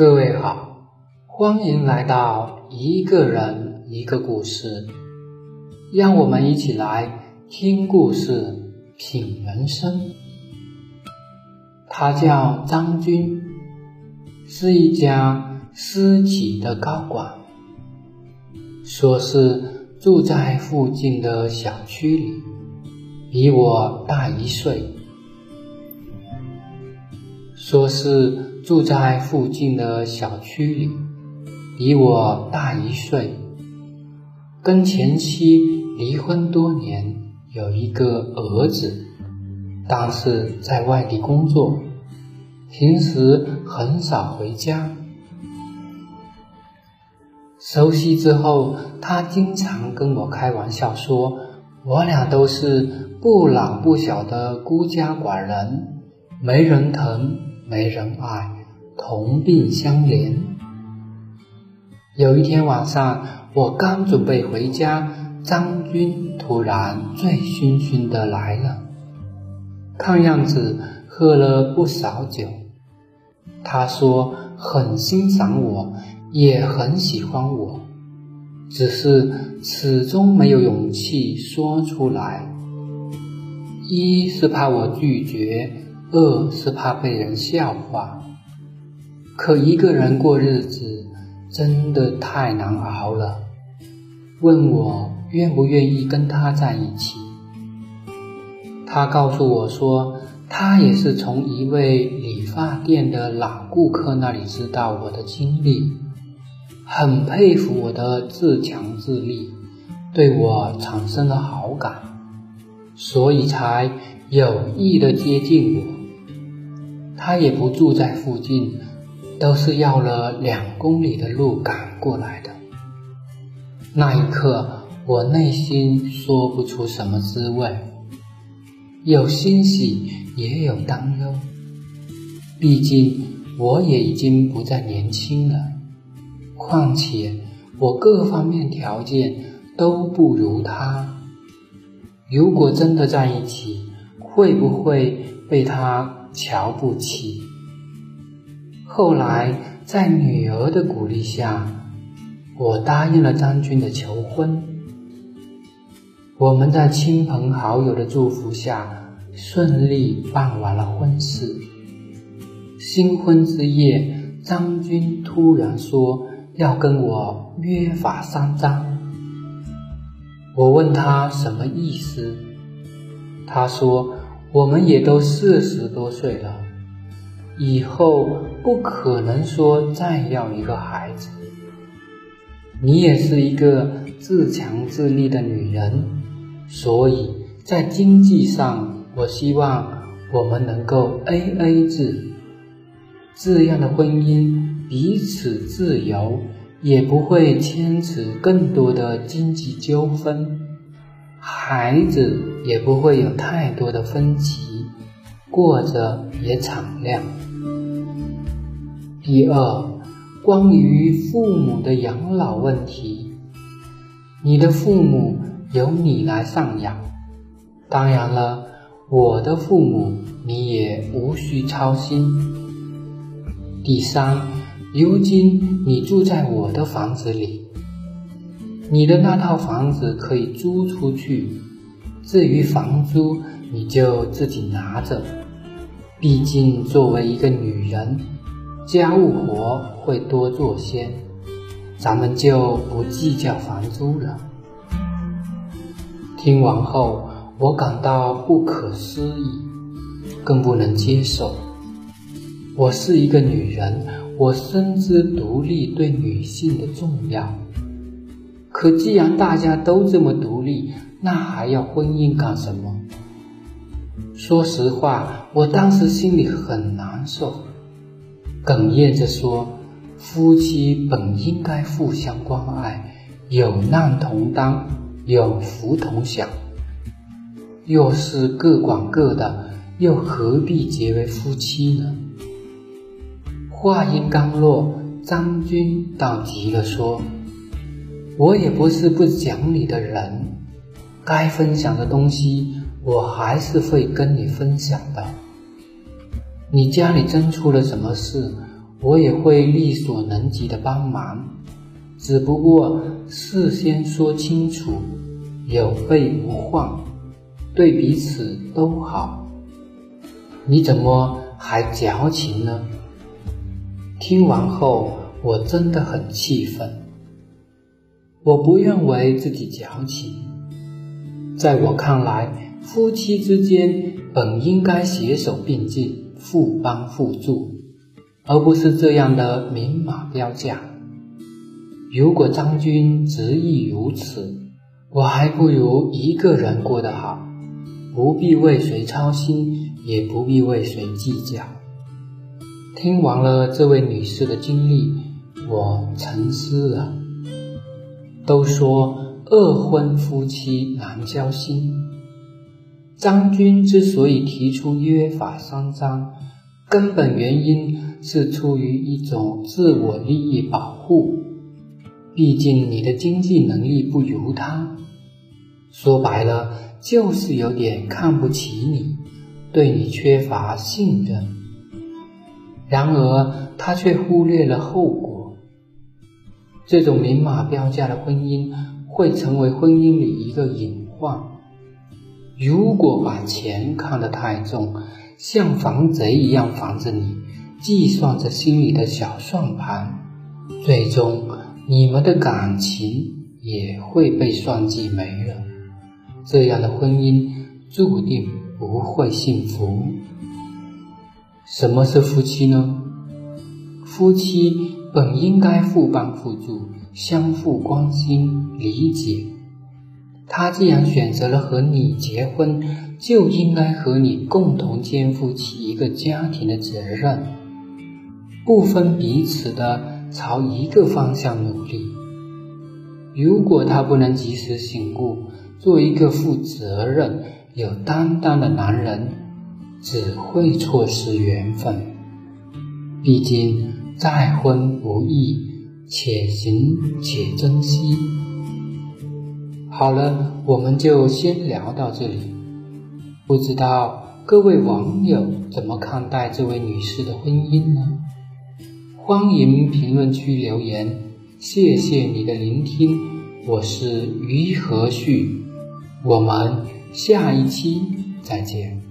各位好，欢迎来到一个人一个故事，让我们一起来听故事、品人生。他叫张军，是一家私企的高管，说是住在附近的小区里，比我大一岁。说是住在附近的小区里，比我大一岁，跟前妻离婚多年，有一个儿子，但是在外地工作，平时很少回家。熟悉之后，他经常跟我开玩笑说，我俩都是不老不小的孤家寡人，没人疼。没人爱，同病相怜。有一天晚上，我刚准备回家，张军突然醉醺醺的来了，看样子喝了不少酒。他说很欣赏我，也很喜欢我，只是始终没有勇气说出来，一是怕我拒绝。二是怕被人笑话，可一个人过日子真的太难熬了。问我愿不愿意跟他在一起，他告诉我说，他也是从一位理发店的老顾客那里知道我的经历，很佩服我的自强自立，对我产生了好感，所以才有意的接近我。他也不住在附近，都是要了两公里的路赶过来的。那一刻，我内心说不出什么滋味，有欣喜，也有担忧。毕竟我也已经不再年轻了，况且我各方面条件都不如他。如果真的在一起，会不会被他？瞧不起。后来，在女儿的鼓励下，我答应了张军的求婚。我们在亲朋好友的祝福下，顺利办完了婚事。新婚之夜，张军突然说要跟我约法三章。我问他什么意思，他说。我们也都四十多岁了，以后不可能说再要一个孩子。你也是一个自强自立的女人，所以在经济上，我希望我们能够 A A 制，这样的婚姻彼此自由，也不会牵扯更多的经济纠纷。孩子也不会有太多的分歧，过着也敞亮。第二，关于父母的养老问题，你的父母由你来赡养，当然了，我的父母你也无需操心。第三，如今你住在我的房子里。你的那套房子可以租出去，至于房租，你就自己拿着。毕竟作为一个女人，家务活会多做些，咱们就不计较房租了。听完后，我感到不可思议，更不能接受。我是一个女人，我深知独立对女性的重要。可既然大家都这么独立，那还要婚姻干什么？说实话，我当时心里很难受，哽咽着说：“夫妻本应该互相关爱，有难同当，有福同享。若是各管各的，又何必结为夫妻呢？”话音刚落，张军倒急了，说。我也不是不讲理的人，该分享的东西我还是会跟你分享的。你家里真出了什么事，我也会力所能及的帮忙，只不过事先说清楚，有备无患，对彼此都好。你怎么还矫情呢？听完后，我真的很气愤。我不认为自己矫情，在我看来，夫妻之间本应该携手并进，互帮互助。而不是这样的明码标价。如果张军执意如此，我还不如一个人过得好，不必为谁操心，也不必为谁计较。听完了这位女士的经历，我沉思了。都说二婚夫妻难交心，张军之所以提出约法三章，根本原因。是出于一种自我利益保护，毕竟你的经济能力不如他，说白了就是有点看不起你，对你缺乏信任。然而他却忽略了后果，这种明码标价的婚姻会成为婚姻里一个隐患。如果把钱看得太重，像防贼一样防着你。计算着心里的小算盘，最终你们的感情也会被算计没了。这样的婚姻注定不会幸福。什么是夫妻呢？夫妻本应该互帮互助，相互关心、理解。他既然选择了和你结婚，就应该和你共同肩负起一个家庭的责任。不分彼此的朝一个方向努力。如果他不能及时醒悟，做一个负责任、有担当的男人，只会错失缘分。毕竟再婚不易，且行且珍惜。好了，我们就先聊到这里。不知道各位网友怎么看待这位女士的婚姻呢？欢迎评论区留言，谢谢你的聆听，我是于和旭，我们下一期再见。